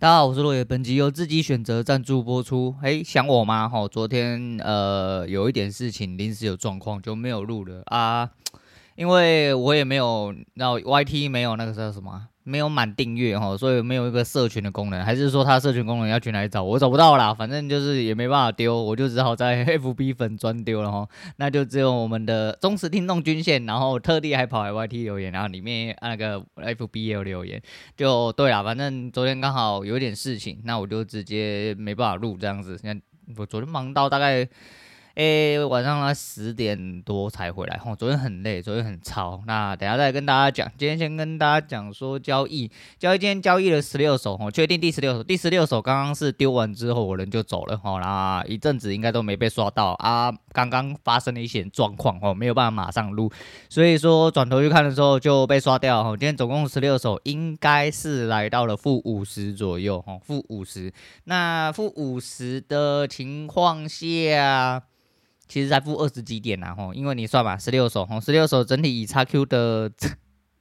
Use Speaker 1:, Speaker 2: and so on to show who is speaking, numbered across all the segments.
Speaker 1: 大家好，我是落叶，本集由自己选择赞助播出。嘿，想我吗？哈，昨天呃有一点事情，临时有状况就没有录了啊，因为我也没有，那 YT 没有那个叫什么？没有满订阅哈，所以没有一个社群的功能，还是说它社群功能要去哪里找？我找不到啦，反正就是也没办法丢，我就只好在 FB 粉专丢了哈。那就只有我们的忠实听众均线，然后特地还跑来 YT 留言，然后里面那个 FB 也有留言，就对啦。反正昨天刚好有点事情，那我就直接没办法录这样子。像我昨天忙到大概。诶、欸，晚上他十点多才回来，吼，昨天很累，昨天很操。那等下再跟大家讲，今天先跟大家讲说交易，交易今天交易了十六手，吼，确定第十六手，第十六手刚刚是丢完之后我人就走了，吼，那一阵子应该都没被刷到啊，刚刚发生了一些状况，吼，没有办法马上录，所以说转头去看的时候就被刷掉，吼，今天总共十六手，应该是来到了负五十左右，吼，负五十，那负五十的情况下。其实才付二十几点呐，吼，因为你算嘛，十六手，吼，十六手整体以 XQ 的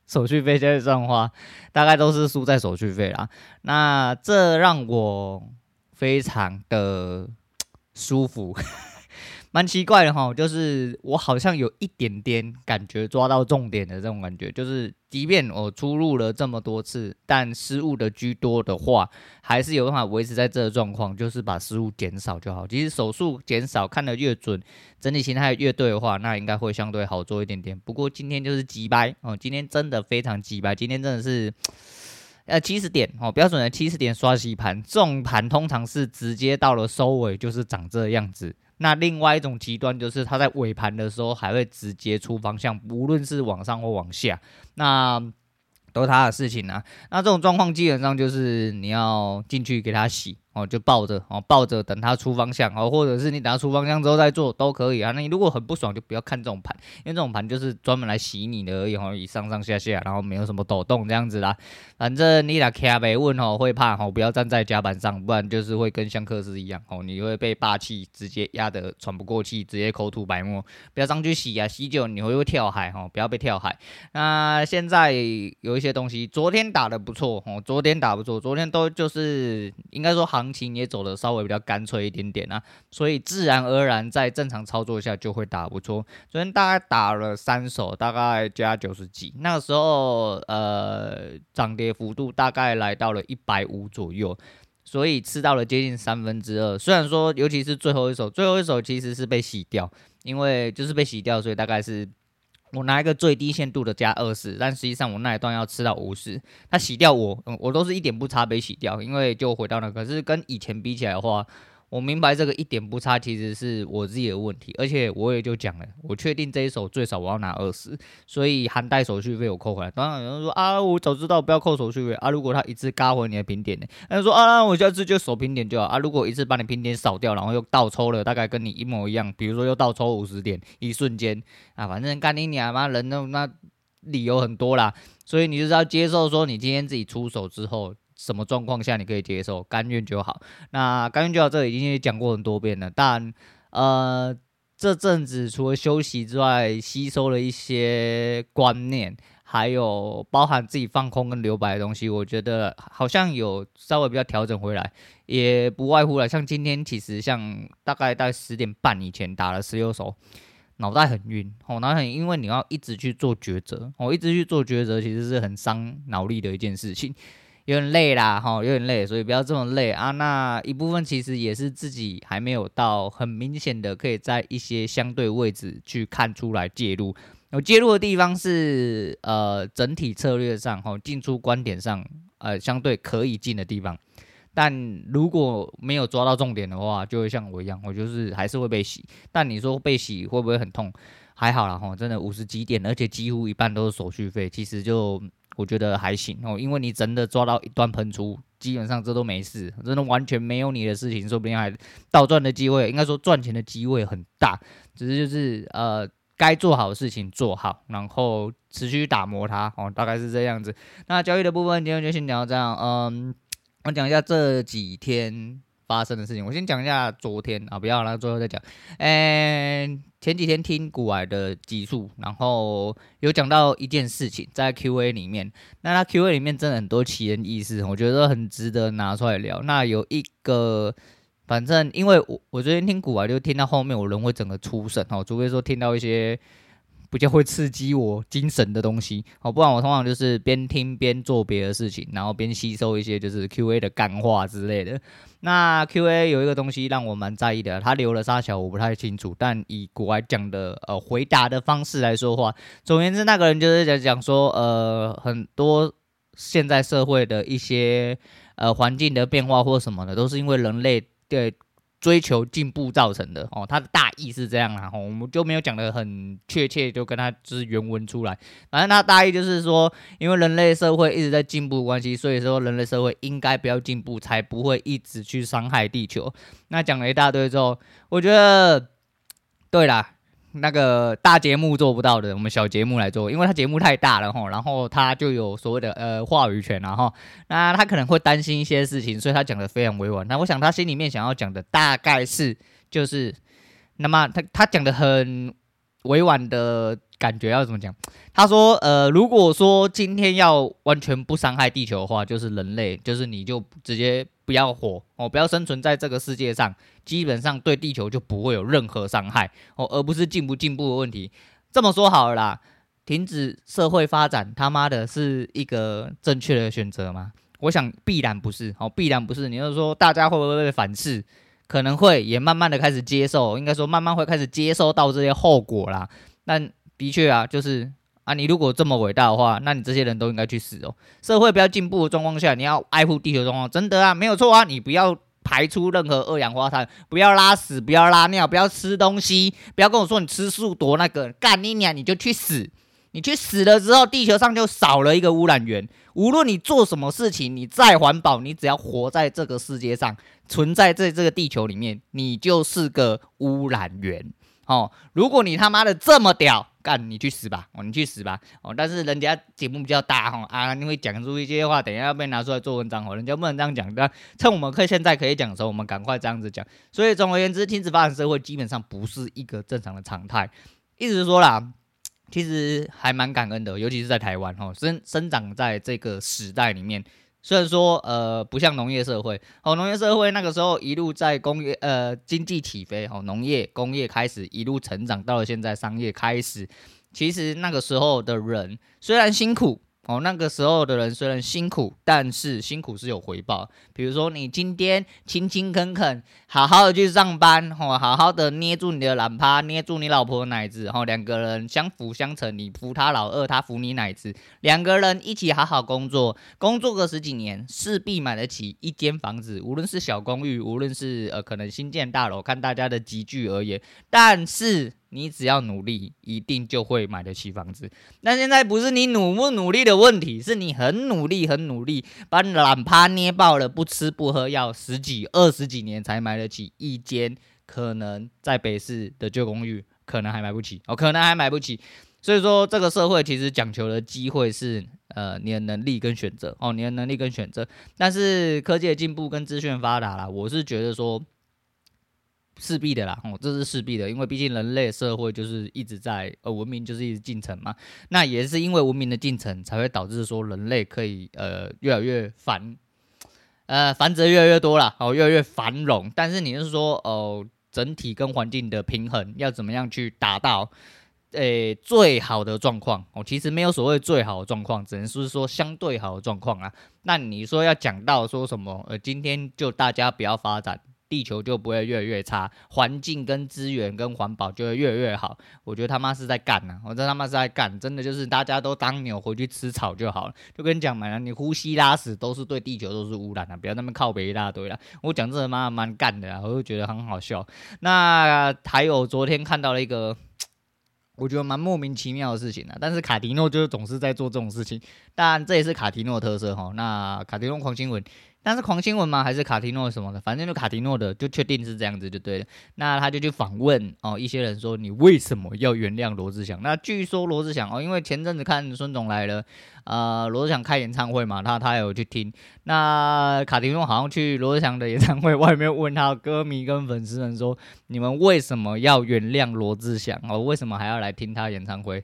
Speaker 1: 手续费在算的话，大概都是输在手续费啦。那这让我非常的舒服。蛮奇怪的哈，就是我好像有一点点感觉抓到重点的这种感觉，就是即便我出入了这么多次，但失误的居多的话，还是有办法维持在这个状况，就是把失误减少就好。其实手速减少，看得越准，整体形态越对的话，那应该会相对好做一点点。不过今天就是急掰哦，今天真的非常急掰，今天真的是呃七十点哦，标准的七十点刷洗盘，这种盘通常是直接到了收尾就是长这样子。那另外一种极端就是，它在尾盘的时候还会直接出方向，无论是往上或往下，那都是它的事情啊。那这种状况基本上就是你要进去给它洗。哦，就抱着哦，抱着等它出方向哦，或者是你等它出方向之后再做都可以啊。那你如果很不爽，就不要看这种盘，因为这种盘就是专门来洗你的而已哦，以上上下下，然后没有什么抖动这样子啦。反正你俩卡没问哦，会怕哦，不要站在甲板上，不然就是会跟香克斯一样哦，你会被霸气直接压得喘不过气，直接口吐白沫。不要上去洗啊，洗久你会会跳海哦，不要被跳海。那现在有一些东西，昨天打的不错哦，昨天打不错，昨天都就是应该说好。行情也走得稍微比较干脆一点点啊，所以自然而然在正常操作下就会打不错。昨天大概打了三手，大概加九十几，那个时候呃涨跌幅度大概来到了一百五左右，所以吃到了接近三分之二。虽然说尤其是最后一手，最后一手其实是被洗掉，因为就是被洗掉，所以大概是。我拿一个最低限度的加二十，但实际上我那一段要吃到五十，他洗掉我，嗯，我都是一点不差被洗掉，因为就回到那个，可是跟以前比起来的话。我明白这个一点不差，其实是我自己的问题，而且我也就讲了，我确定这一手最少我要拿二十，所以含带手续费我扣回来。当然有人说啊，我早知道不要扣手续费啊，如果他一次嘎回你的平点呢？他说啊，我下次就守平点就好啊。如果一次把你平点扫掉，然后又倒抽了，大概跟你一模一样，比如说又倒抽五十点，一瞬间啊，反正干你娘妈人那那理由很多啦，所以你就是要接受说你今天自己出手之后。什么状况下你可以接受，甘愿就好。那甘愿就好，这已经讲过很多遍了。但呃，这阵子除了休息之外，吸收了一些观念，还有包含自己放空跟留白的东西，我觉得好像有稍微比较调整回来，也不外乎了。像今天其实像大概在十点半以前打了十六手，脑袋很晕哦，脑袋很晕，因为你要一直去做抉择，哦，一直去做抉择，其实是很伤脑力的一件事情。有点累啦，哈，有点累，所以不要这么累啊。那一部分其实也是自己还没有到很明显的可以在一些相对位置去看出来介入。我介入的地方是呃整体策略上，哈，进出观点上，呃相对可以进的地方。但如果没有抓到重点的话，就会像我一样，我就是还是会被洗。但你说被洗会不会很痛？还好啦，哈，真的五十几点，而且几乎一半都是手续费，其实就。我觉得还行哦，因为你真的抓到一段喷出，基本上这都没事，真的完全没有你的事情，说不定还倒赚的机会，应该说赚钱的机会很大，只是就是呃该做好的事情做好，然后持续打磨它哦，大概是这样子。那交易的部分今天就先聊到这样，嗯，我讲一下这几天发生的事情。我先讲一下昨天啊，不要了，最后再讲。嗯，前几天听股癌的集数，然后有讲到一件事情，在 Q&A 里面，那他 Q&A 里面真的很多奇人异事，我觉得很值得拿出来聊。那有一个，反正因为我我昨天听股癌，就听到后面我人会整个出神哦，除非说听到一些。比较会刺激我精神的东西，好，不然我通常就是边听边做别的事情，然后边吸收一些就是 Q&A 的干话之类的。那 Q&A 有一个东西让我蛮在意的，他留了沙小我不太清楚，但以国外讲的呃回答的方式来说话，总而言之，那个人就是在讲说，呃，很多现在社会的一些呃环境的变化或什么的，都是因为人类对。追求进步造成的哦，他的大意是这样啊，我们就没有讲得很确切，就跟他就是原文出来。反正他大意就是说，因为人类社会一直在进步关系，所以说人类社会应该不要进步，才不会一直去伤害地球。那讲了一大堆之后，我觉得对啦。那个大节目做不到的，我们小节目来做，因为他节目太大了哈，然后他就有所谓的呃话语权然后，那他可能会担心一些事情，所以他讲的非常委婉。那我想他心里面想要讲的大概是就是，那么他他讲的很委婉的感觉要怎么讲？他说呃，如果说今天要完全不伤害地球的话，就是人类，就是你就直接。不要活哦，不要生存在这个世界上，基本上对地球就不会有任何伤害哦，而不是进不进步的问题。这么说好了啦，停止社会发展，他妈的是一个正确的选择吗？我想必然不是哦，必然不是。你要说大家会不会反噬？可能会，也慢慢的开始接受，应该说慢慢会开始接受到这些后果啦。但的确啊，就是。啊，你如果这么伟大的话，那你这些人都应该去死哦。社会不要进步的状况下，你要爱护地球状况，真的啊，没有错啊。你不要排出任何二氧化碳，不要拉屎，不要拉尿，不要吃东西，不要跟我说你吃素多那个，干你娘，你就去死。你去死了之后，地球上就少了一个污染源。无论你做什么事情，你再环保，你只要活在这个世界上，存在在这个地球里面，你就是个污染源。哦，如果你他妈的这么屌，干你去死吧！哦，你去死吧！哦，但是人家节目比较大哈啊，你会讲出一些话，等一下要被拿出来做文章哦，人家不能这样讲的。趁我们可以现在可以讲的时候，我们赶快这样子讲。所以总而言之，停止发展社会基本上不是一个正常的常态。意思是说啦，其实还蛮感恩的，尤其是在台湾哦，生生长在这个时代里面。虽然说，呃，不像农业社会，哦，农业社会那个时候一路在工业，呃，经济起飞，哦，农业工业开始一路成长，到了现在商业开始，其实那个时候的人虽然辛苦。哦，那个时候的人虽然辛苦，但是辛苦是有回报。比如说，你今天勤勤恳恳，好好的去上班，吼，好好的捏住你的懒趴，捏住你老婆奶子，吼，两个人相辅相成，你扶他老二，他扶你奶子，两个人一起好好工作，工作个十几年，势必买得起一间房子，无论是小公寓，无论是呃可能新建大楼，看大家的集聚而言，但是。你只要努力，一定就会买得起房子。那现在不是你努不努力的问题，是你很努力、很努力，把懒趴捏爆了，不吃不喝，要十几、二十几年才买得起一间可能在北市的旧公寓，可能还买不起哦，可能还买不起。所以说，这个社会其实讲求的机会是呃你的能力跟选择哦，你的能力跟选择。但是科技的进步跟资讯发达啦，我是觉得说。势必的啦，哦，这是势必的，因为毕竟人类社会就是一直在呃文明就是一直进程嘛，那也是因为文明的进程才会导致说人类可以呃越来越繁，呃繁殖越来越多啦，哦越来越繁荣，但是你是说哦、整体跟环境的平衡要怎么样去达到诶、呃、最好的状况哦，其实没有所谓最好的状况，只能是说相对好的状况啊。那你说要讲到说什么呃今天就大家不要发展。地球就不会越来越差，环境跟资源跟环保就会越来越好。我觉得他妈是在干呢、啊，我这他妈是在干，真的就是大家都当牛回去吃草就好了。就跟你讲嘛，你呼吸拉屎都是对地球都是污染啊，不要那么靠北一大堆了。我讲这他妈蛮干的啊，我就觉得很好笑。那还有昨天看到了一个，我觉得蛮莫名其妙的事情啊。但是卡迪诺就是总是在做这种事情，但这也是卡迪诺特色哈。那卡迪诺狂新闻。但是狂新闻吗？还是卡提诺什么的？反正就卡提诺的，就确定是这样子就对了。那他就去访问哦，一些人说你为什么要原谅罗志祥？那据说罗志祥哦，因为前阵子看孙总来了，呃，罗志祥开演唱会嘛，他他有去听。那卡提诺好像去罗志祥的演唱会外面问他歌迷跟粉丝们说，你们为什么要原谅罗志祥？哦，为什么还要来听他演唱会？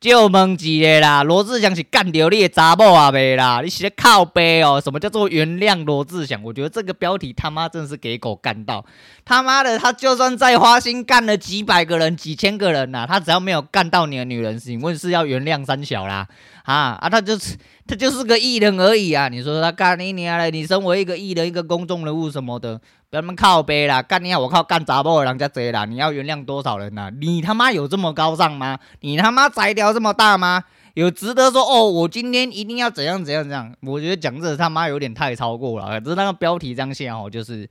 Speaker 1: 就问一个啦，罗志祥是干掉你的查某啊没啦？你是在靠背哦？什么叫做原谅罗志祥？我觉得这个标题他妈真是给狗干到，他妈的，他就算在花心干了几百个人、几千个人呐、啊，他只要没有干到你的女人，请问是要原谅三小啦？啊啊，他就是他就是个艺人而已啊！你说他干你娘嘞？你身为一个艺人、一个公众人物什么的。不要那么靠背啦，干你啊！我靠，干杂包的人家贼啦！你要原谅多少人呐、啊？你他妈有这么高尚吗？你他妈才调这么大吗？有值得说哦？我今天一定要怎样怎样怎样？我觉得讲这他妈有点太超过了。只是那个标题这样写哦，就是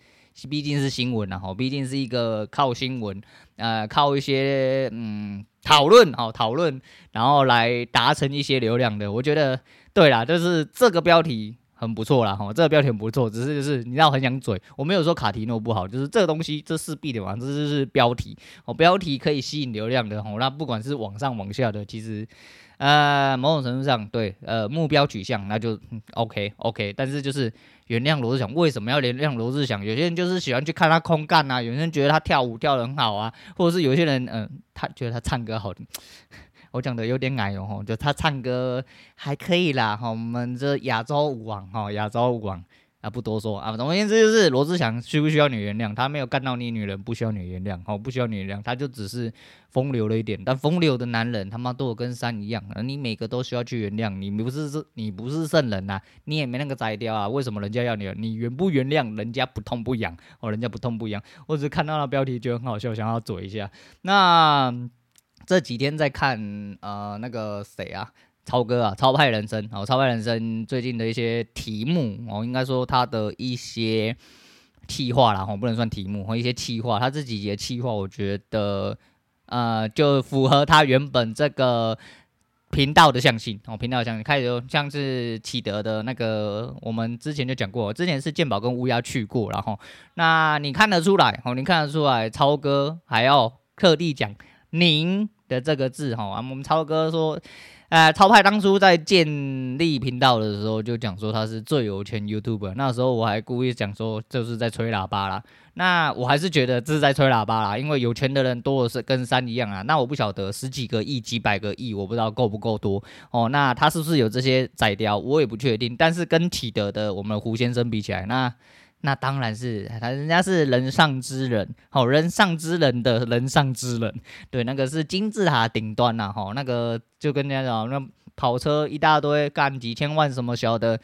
Speaker 1: 毕竟是新闻啊，哈，毕竟是一个靠新闻，呃，靠一些嗯讨论哦，讨论，然后来达成一些流量的。我觉得对啦，就是这个标题。很不错啦，哈，这个标题很不错，只是就是你知道很想嘴，我没有说卡提诺不好，就是这个东西这势必的嘛，这就是标题哦，标题可以吸引流量的哈，那不管是往上往下的，其实呃某种程度上对呃目标取向那就 OK OK，但是就是原谅罗志祥，为什么要原谅罗志祥？有些人就是喜欢去看他空干啊，有些人觉得他跳舞跳得很好啊，或者是有些人嗯、他觉得他唱歌好听。我讲的有点矮哦，吼就他唱歌还可以啦，哈，我们这亚洲舞王，哈，亚洲舞王啊，不多说啊，总而言之就是罗志祥需不需要你原谅？他没有干到你女人，不需要你原谅，好，不需要你原谅，他就只是风流了一点，但风流的男人他妈都有跟山一样，你每个都需要去原谅，你不是，你不是圣人呐，你也没那个摘掉啊，为什么人家要你？你原不原谅？人家不痛不痒哦，人家不痛不痒，我只是看到那标题觉得很好笑，想要嘴一下，那。这几天在看呃那个谁啊，超哥啊，超派人生。哦，超派人生最近的一些题目哦，应该说他的一些气话啦，哦，不能算题目，和一些气话，他这几节气话，我觉得呃就符合他原本这个频道的向性哦，频道的向性开始就像是启德的那个，我们之前就讲过，之前是健保跟乌鸦去过，然后那你看得出来哦，你看得出来，超哥还要特地讲您。的这个字哈，啊，我们超哥说，呃，超派当初在建立频道的时候就讲说他是最有钱 YouTuber，那时候我还故意讲说就是在吹喇叭啦，那我还是觉得这是在吹喇叭啦，因为有钱的人多的是跟山一样啊，那我不晓得十几个亿、几百个亿，我不知道够不够多哦，那他是不是有这些宰雕，我也不确定，但是跟启德的我们胡先生比起来，那。那当然是他，人家是人上之人，好，人上之人的人上之人，对，那个是金字塔顶端呐，哈，那个就跟人家讲，那跑车一大堆，干几千万什么小的。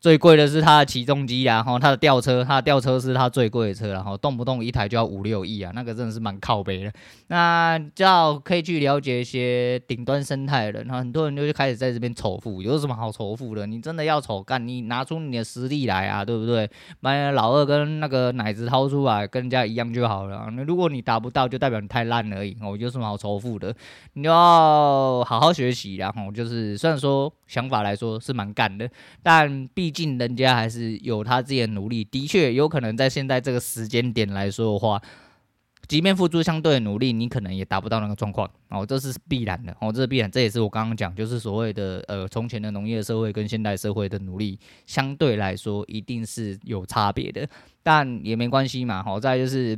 Speaker 1: 最贵的是它的起重机，然后它的吊车，它的吊车是它最贵的车，然后动不动一台就要五六亿啊，那个真的是蛮靠北的。那叫可以去了解一些顶端生态的人，然后很多人就开始在这边仇富，有什么好仇富的？你真的要仇干，你拿出你的实力来啊，对不对？把老二跟那个奶子掏出来，跟人家一样就好了。那如果你达不到，就代表你太烂而已。我有什么好仇富的？你要好好学习，然后就是虽然说想法来说是蛮干的，但毕。毕竟人家还是有他自己的努力，的确有可能在现在这个时间点来说的话，即便付出相对的努力，你可能也达不到那个状况哦，这是必然的哦，这是必然，这也是我刚刚讲，就是所谓的呃，从前的农业社会跟现代社会的努力相对来说一定是有差别的，但也没关系嘛，好在就是。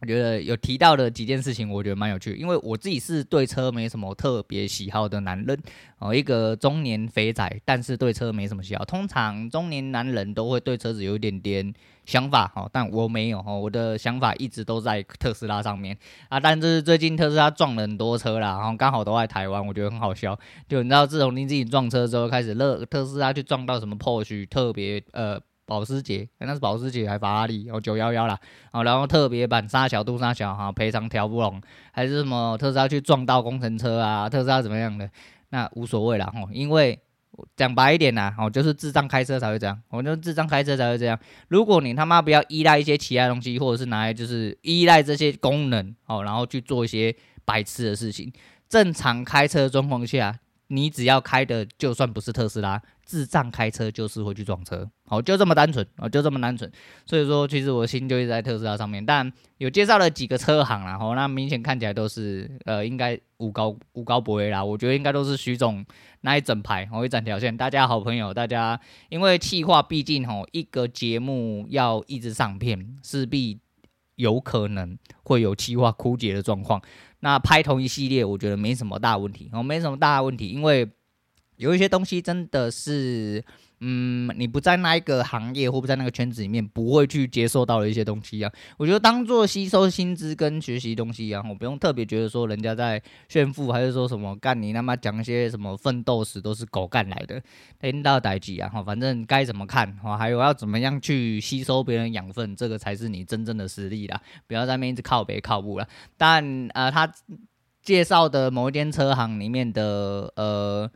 Speaker 1: 我觉得有提到的几件事情，我觉得蛮有趣，因为我自己是对车没什么特别喜好的男人哦，一个中年肥仔，但是对车没什么喜好。通常中年男人都会对车子有一点点想法哦，但我没有哦，我的想法一直都在特斯拉上面啊。但是最近特斯拉撞了很多车啦，然后刚好都在台湾，我觉得很好笑。就你知道，自从你自己撞车之后，开始乐特斯拉去撞到什么 Porsche 特别呃。保时捷，那是保时捷还法拉利哦，九幺幺啦，哦，然后特别版杀小杜杀小哈，赔偿调不拢，还是什么特斯拉去撞到工程车啊，特斯拉怎么样的，那无所谓啦哈，因为讲白一点呐，哦，就是智障开车才会这样，我就智障开车才会这样。如果你他妈不要依赖一些其他东西，或者是拿来就是依赖这些功能哦，然后去做一些白痴的事情，正常开车状况下，你只要开的就算不是特斯拉。智障开车就是会去撞车好，就这么单纯，哦，就这么单纯。所以说，其实我心就一直在特斯拉上面。但有介绍了几个车行啦，吼，那明显看起来都是，呃，应该无高无高不为啦。我觉得应该都是徐总那一整排，哦，一整条线。大家好朋友，大家因为气化，毕竟吼一个节目要一直上片，势必有可能会有气化枯竭的状况。那拍同一系列，我觉得没什么大问题，哦，没什么大问题，因为有一些东西真的是。嗯，你不在那一个行业或不在那个圈子里面，不会去接受到的一些东西啊。我觉得当做吸收薪资跟学习东西一样，我不用特别觉得说人家在炫富，还是说什么干你他妈讲一些什么奋斗史都是狗干来的，领导代志啊，哈，反正该怎么看，哈，还有要怎么样去吸收别人养分，这个才是你真正的实力啦。不要在那边一直靠北靠步了。但呃，他介绍的某一间车行里面的呃，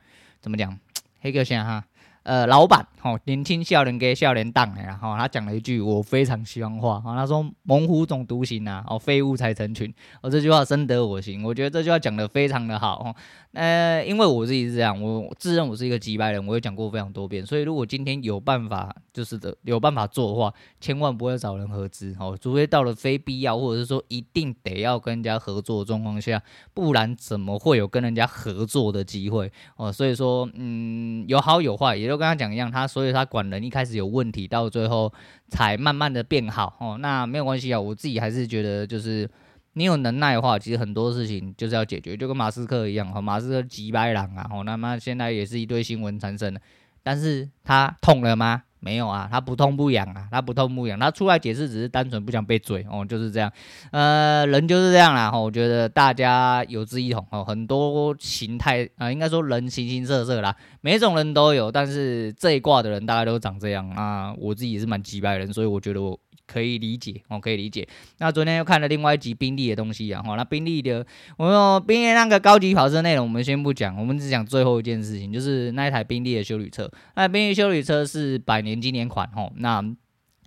Speaker 1: 怎么讲？黑哥先哈。呃，老板，吼，年轻少年给少年当，然后他讲了一句我非常喜欢话，他说猛虎总独行啊，哦，废物才成群，哦，这句话深得我心，我觉得这句话讲得非常的好，哦呃，因为我自己是这样，我自认我是一个机掰人，我也讲过非常多遍，所以如果今天有办法，就是的有办法做的话，千万不会找人合资，哦，除非到了非必要，或者是说一定得要跟人家合作的状况下，不然怎么会有跟人家合作的机会，哦，所以说，嗯，有好有坏，也就跟他讲一样，他所以他管人一开始有问题，到最后才慢慢的变好哦。那没有关系啊，我自己还是觉得就是你有能耐的话，其实很多事情就是要解决，就跟马斯克一样哈，马斯克几百狼啊，哦，那么现在也是一堆新闻产生的，但是他痛了吗？没有啊，他不痛不痒啊，他不痛不痒，他出来解释只是单纯不想被嘴哦，就是这样，呃，人就是这样啦，哈，我觉得大家有志一同哦，很多形态啊、应该说人形形色色啦，每种人都有，但是这一卦的人大概都长这样啊，我自己也是蛮击败人，所以我觉得我。可以理解，我可以理解。那昨天又看了另外一集宾利的东西啊，哈，那宾利的，我说宾利那个高级跑车内容我们先不讲，我们只讲最后一件事情，就是那一台宾利的修理车。那宾利修理车是百年经典款，哈，那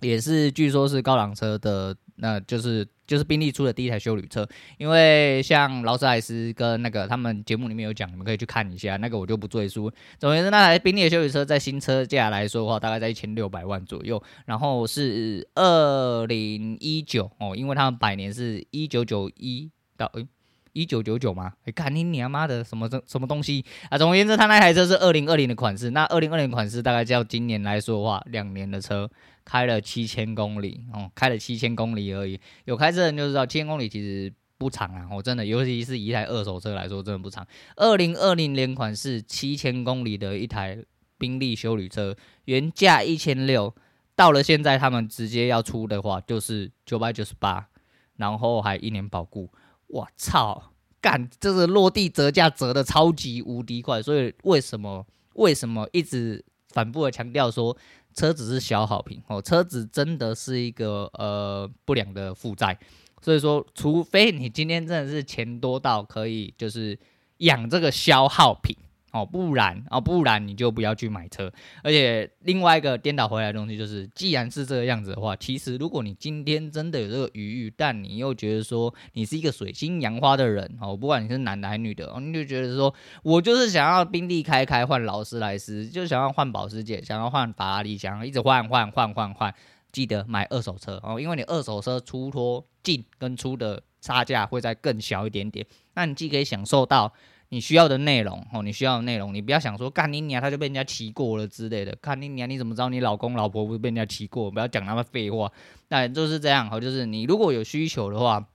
Speaker 1: 也是据说是高档车的，那就是。就是宾利出的第一台休旅车，因为像劳斯莱斯跟那个他们节目里面有讲，你们可以去看一下，那个我就不赘述。总而言之，那台宾利的休旅车在新车价来说的话，大概在一千六百万左右，然后是二零一九哦，因为他们百年是一九九一到诶一九九九吗？哎，看你你他妈的什么什么东西啊！总而言之，他那台车是二零二零的款式，那二零二零款式大概叫今年来说的话，两年的车。开了七千公里哦，开了七千公里而已。有开车人就知道，七千公里其实不长啊。我真的，尤其是一台二手车来说，真的不长。二零二零年款是七千公里的一台宾利修旅车，原价一千六，到了现在他们直接要出的话，就是九百九十八，然后还一年保固。我操，干，这是落地折价折的超级无敌快。所以为什么为什么一直反复的强调说？车子是消耗品哦，车子真的是一个呃不良的负债，所以说，除非你今天真的是钱多到可以就是养这个消耗品。哦，不然哦，不然你就不要去买车。而且另外一个颠倒回来的东西就是，既然是这个样子的话，其实如果你今天真的有这个余裕，但你又觉得说你是一个水性杨花的人哦，不管你是男的还是女的，哦，你就觉得说我就是想要宾利开开换劳斯莱斯，就想要换保时捷，想要换法拉利，想要一直换换换换换，记得买二手车哦，因为你二手车出脱进跟出的差价会再更小一点点，那你既可以享受到。你需要的内容哦，你需要的内容，你不要想说干你娘，他就被人家骑过了之类的。看你娘，你怎么知道你老公老婆不是被人家骑过？不要讲那么废话。那就是这样哦，就是你如果有需求的话，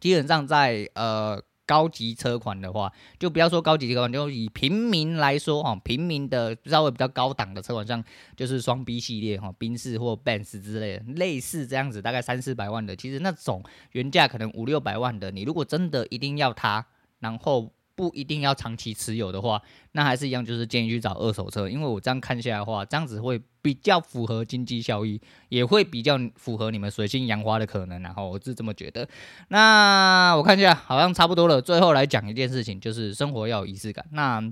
Speaker 1: 基本上在呃高级车款的话，就不要说高级车款，就以平民来说哈，平民的稍微比较高档的车款，像就是双 B 系列哈，宾士或 Benz 之类的，类似这样子，大概三四百万的，其实那种原价可能五六百万的，你如果真的一定要它，然后。不一定要长期持有的话，那还是一样，就是建议去找二手车。因为我这样看下来的话，这样子会比较符合经济效益，也会比较符合你们水性杨花的可能。然后我是这么觉得。那我看一下，好像差不多了。最后来讲一件事情，就是生活要有仪式感。那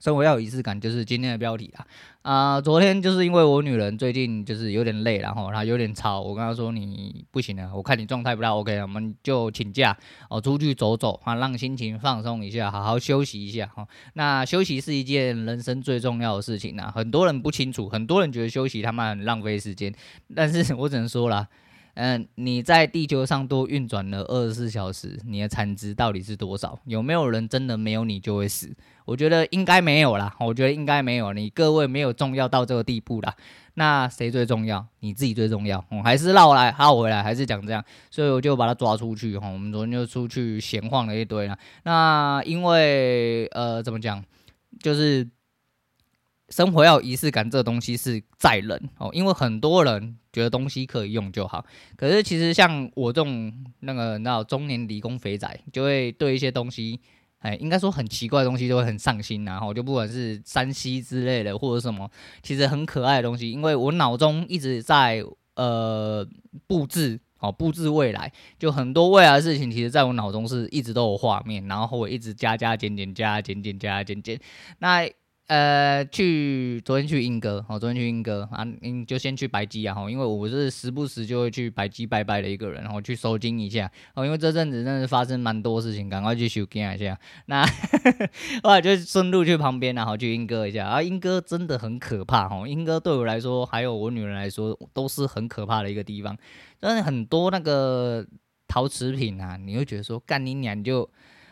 Speaker 1: 生活要有仪式感，就是今天的标题啦。啊、昨天就是因为我女人最近就是有点累，然后她有点吵，我跟她说，你不行了，我看你状态不太 OK，我们就请假哦，出去走走啊，让心情放松一下，好好休息一下哈。那休息是一件人生最重要的事情呐，很多人不清楚，很多人觉得休息他妈很浪费时间，但是我只能说啦。嗯，你在地球上多运转了二十四小时，你的产值到底是多少？有没有人真的没有你就会死？我觉得应该没有啦，我觉得应该没有，你各位没有重要到这个地步啦。那谁最重要？你自己最重要。我还是绕来绕回来，还是讲这样，所以我就把他抓出去哈。我们昨天就出去闲晃了一堆啦。那因为呃，怎么讲，就是。生活要仪式感，这东西是载人哦，因为很多人觉得东西可以用就好，可是其实像我这种那个那中年理工肥仔，就会对一些东西，哎，应该说很奇怪的东西都会很上心，然后就不管是山西之类的或者什么，其实很可爱的东西，因为我脑中一直在呃布置哦，布置未来，就很多未来的事情，其实在我脑中是一直都有画面，然后我一直加加减减加减减加减减，那。呃，去昨天去莺歌，哦，昨天去莺歌啊，你就先去白鸡啊，哈，因为我是时不时就会去白鸡拜拜的一个人，然后去收惊一下，哦，因为这阵子真的是发生蛮多事情，赶快去收惊一下。那 后来就顺路去旁边，然后去莺歌一下，啊，莺歌真的很可怕，哈，莺歌对我来说，还有我女人来说，都是很可怕的一个地方，真的很多那个陶瓷品啊，你会觉得说干你娘就。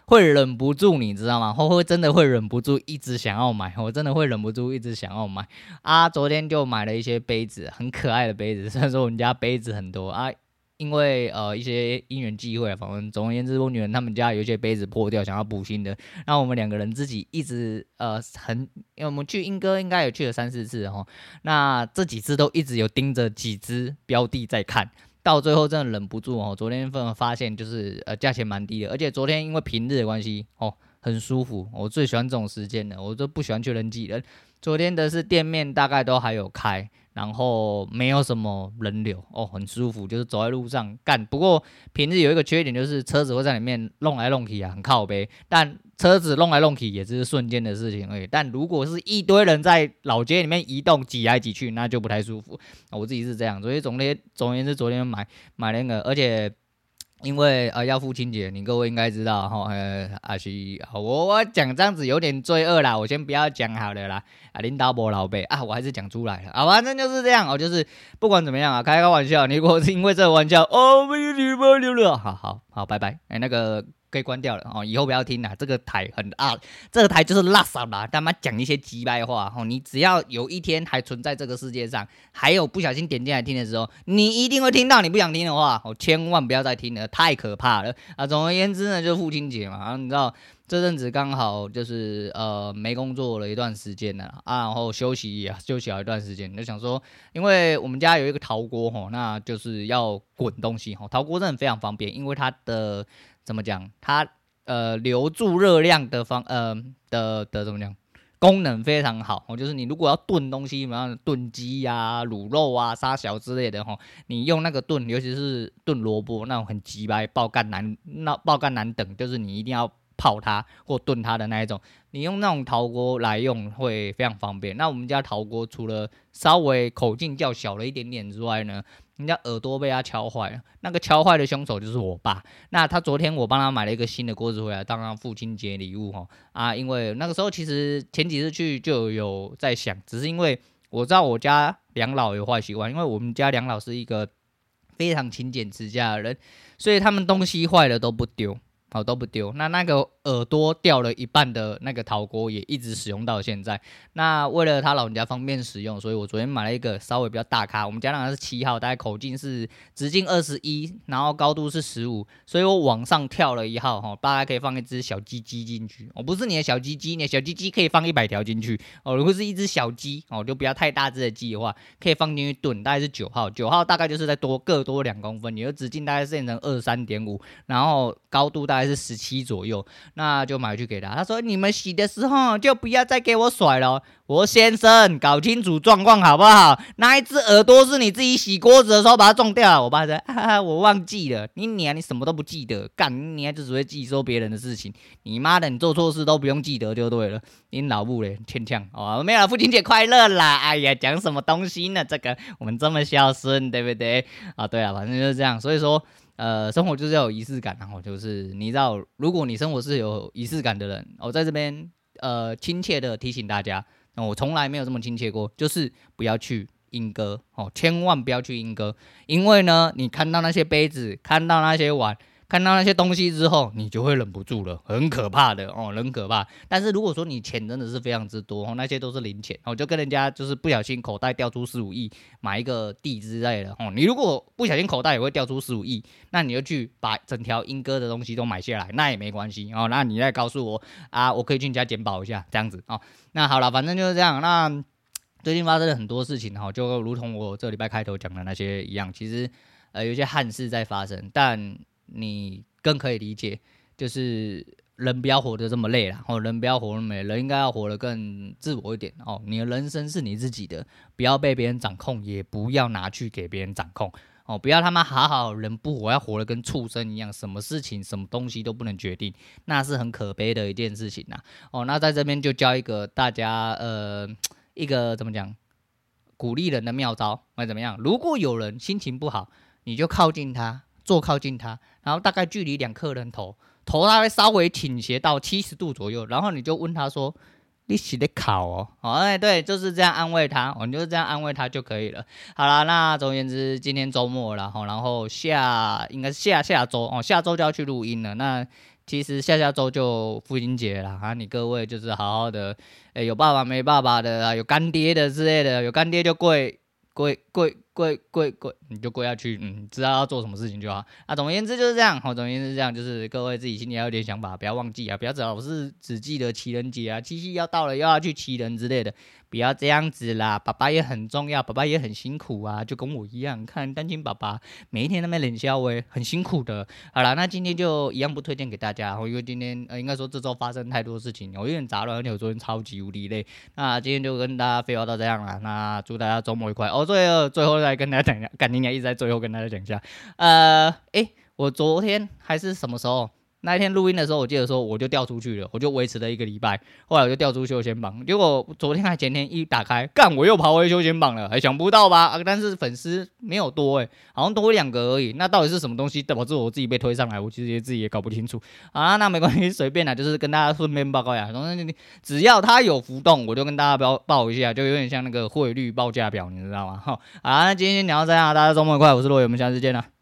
Speaker 1: 会忍不住，你知道吗？会会真的会忍不住，一直想要买。我真的会忍不住，一直想要买啊！昨天就买了一些杯子，很可爱的杯子。虽然说我们家杯子很多啊，因为呃一些因缘际会，反正总而言之，我女人他们家有一些杯子破掉，想要补新的。然后我们两个人自己一直呃很，因为我们去英歌应该有去了三四次哈，那这几次都一直有盯着几只标的在看。到最后真的忍不住哦，昨天份发现就是呃价钱蛮低的，而且昨天因为平日的关系哦很舒服，我最喜欢这种时间的，我都不喜欢去人挤人。昨天的是店面大概都还有开。然后没有什么人流哦，很舒服，就是走在路上干。不过平日有一个缺点，就是车子会在里面弄来弄去啊，很靠北。但车子弄来弄去也只是瞬间的事情而已。但如果是一堆人在老街里面移动挤来挤去，那就不太舒服。我自己是这样，所以总天总而言之，昨天买买那个，而且。因为呃要父亲节，你各位应该知道哈，呃阿西，我我讲这样子有点罪恶啦，我先不要讲好了啦，啊领导伯老贝啊，我还是讲出来了啊，反正就是这样哦，就是不管怎么样啊，开个玩笑，你如果是因为这个玩笑哦，没有礼貌了，好好好，拜拜，哎那个。可以关掉了哦，以后不要听了。这个台很啊，这个台就是垃圾啦，他妈讲一些鸡掰话哦。你只要有一天还存在这个世界上，还有不小心点进来听的时候，你一定会听到。你不想听的话，哦，千万不要再听了，太可怕了啊！总而言之呢，就是父亲节嘛，啊，你知道这阵子刚好就是呃没工作了一段时间了啊，然后休息也休息了一段时间，就想说，因为我们家有一个陶锅吼，那就是要滚东西吼，陶锅真的非常方便，因为它的。怎么讲？它呃留住热量的方呃的的怎么讲？功能非常好哦，就是你如果要炖东西，什么炖鸡呀、卤肉啊、沙小之类的哈，你用那个炖，尤其是炖萝卜那种很鸡掰、爆干难那爆干难等，就是你一定要泡它或炖它的那一种。你用那种陶锅来用会非常方便。那我们家陶锅除了稍微口径较小了一点点之外呢，人家耳朵被他敲坏了，那个敲坏的凶手就是我爸。那他昨天我帮他买了一个新的锅子回来，当他父亲节礼物哈啊，因为那个时候其实前几次去就有在想，只是因为我知道我家两老有坏习惯，因为我们家两老是一个非常勤俭持家的人，所以他们东西坏了都不丢。好，都不丢。那那个耳朵掉了一半的那个陶锅也一直使用到现在。那为了他老人家方便使用，所以我昨天买了一个稍微比较大咖。我们家那个是七号，大概口径是直径二十一，然后高度是十五，所以我往上跳了一号哈，大概可以放一只小鸡鸡进去。哦，不是你的小鸡鸡，你的小鸡鸡可以放一百条进去。哦，如果是一只小鸡哦，就不要太大只的鸡的话，可以放进去炖，大概是九号。九号大概就是再多各多两公分，你的直径大概是变成二三点五，然后高度大概。是十七左右，那就买去给他。他说：“你们洗的时候就不要再给我甩了。”我说：“先生，搞清楚状况好不好？那一只耳朵是你自己洗锅子的时候把它撞掉了。”我爸说：“哈哈，我忘记了。你娘，你什么都不记得，干你娘就只会记收别人的事情。你妈的，你做错事都不用记得就对了。你老母嘞，天呛哦，没有了，父亲节快乐啦！哎呀，讲什么东西呢？这个我们这么孝顺，对不对？啊，对啊，反正就是这样。所以说。”呃，生活就是要有仪式感，然后就是你知道，如果你生活是有仪式感的人，我在这边呃亲切的提醒大家，我从来没有这么亲切过，就是不要去莺歌哦，千万不要去莺歌，因为呢，你看到那些杯子，看到那些碗。看到那些东西之后，你就会忍不住了，很可怕的哦，很可怕。但是如果说你钱真的是非常之多哦，那些都是零钱，哦就跟人家就是不小心口袋掉出十五亿，买一个地之类的哦。你如果不小心口袋也会掉出十五亿，那你就去把整条英哥的东西都买下来，那也没关系哦。那你再告诉我啊，我可以去你家捡宝一下，这样子哦。那好了，反正就是这样。那最近发生了很多事情哈，就如同我这礼拜开头讲的那些一样，其实呃有些憾事在发生，但。你更可以理解，就是人不要活得这么累了，哦，人不要活那么累，人应该要活得更自我一点哦。你的人生是你自己的，不要被别人掌控，也不要拿去给别人掌控哦。不要他妈好好人不活，要活得跟畜生一样，什么事情、什么东西都不能决定，那是很可悲的一件事情呐。哦，那在这边就教一个大家，呃，一个怎么讲，鼓励人的妙招，会怎么样？如果有人心情不好，你就靠近他。坐靠近他，然后大概距离两颗人头，头他会稍微倾斜到七十度左右，然后你就问他说：“你是在考哦？”哦，哎，对，就是这样安慰他，我们就是这样安慰他就可以了。好了，那总而言之，今天周末了哈，然后下应该是下下周哦，下周就要去录音了。那其实下下周就父亲节了啊，你各位就是好好的，哎，有爸爸没爸爸的啊，有干爹的之类的，有干爹就跪跪跪。跪跪跪，你就跪下去，嗯，知道要做什么事情就好。啊，总而言之就是这样。好，总而言之这样，就是各位自己心里要有点想法，不要忘记啊，不要只老是只记得情人节啊，七夕要到了又要去祈人之类的。不要这样子啦，爸爸也很重要，爸爸也很辛苦啊，就跟我一样，看单亲爸爸每一天那么冷笑话，很辛苦的。好了，那今天就一样不推荐给大家，因为今天呃应该说这周发生太多事情，我有点杂乱，而且我昨天超级无敌累。那今天就跟大家废话到这样了，那祝大家周末愉快。哦，最后最后再跟大家讲一下，感情也一直在最后跟大家讲一下，呃，诶，我昨天还是什么时候？那一天录音的时候，我记得说我就掉出去了，我就维持了一个礼拜，后来我就掉出休闲榜，结果昨天还前天一打开，干我又跑回休闲榜了，还想不到吧？啊，但是粉丝没有多诶、好像多两个而已。那到底是什么东西导致我自己被推上来？我其实也自己也搞不清楚。啊，那没关系，随便啦，就是跟大家顺便报告一下。总之，只要它有浮动，我就跟大家报报一下，就有点像那个汇率报价表，你知道吗？好，啊，那今天聊到这样，大家周末愉快，我是罗伟，我们下次见了。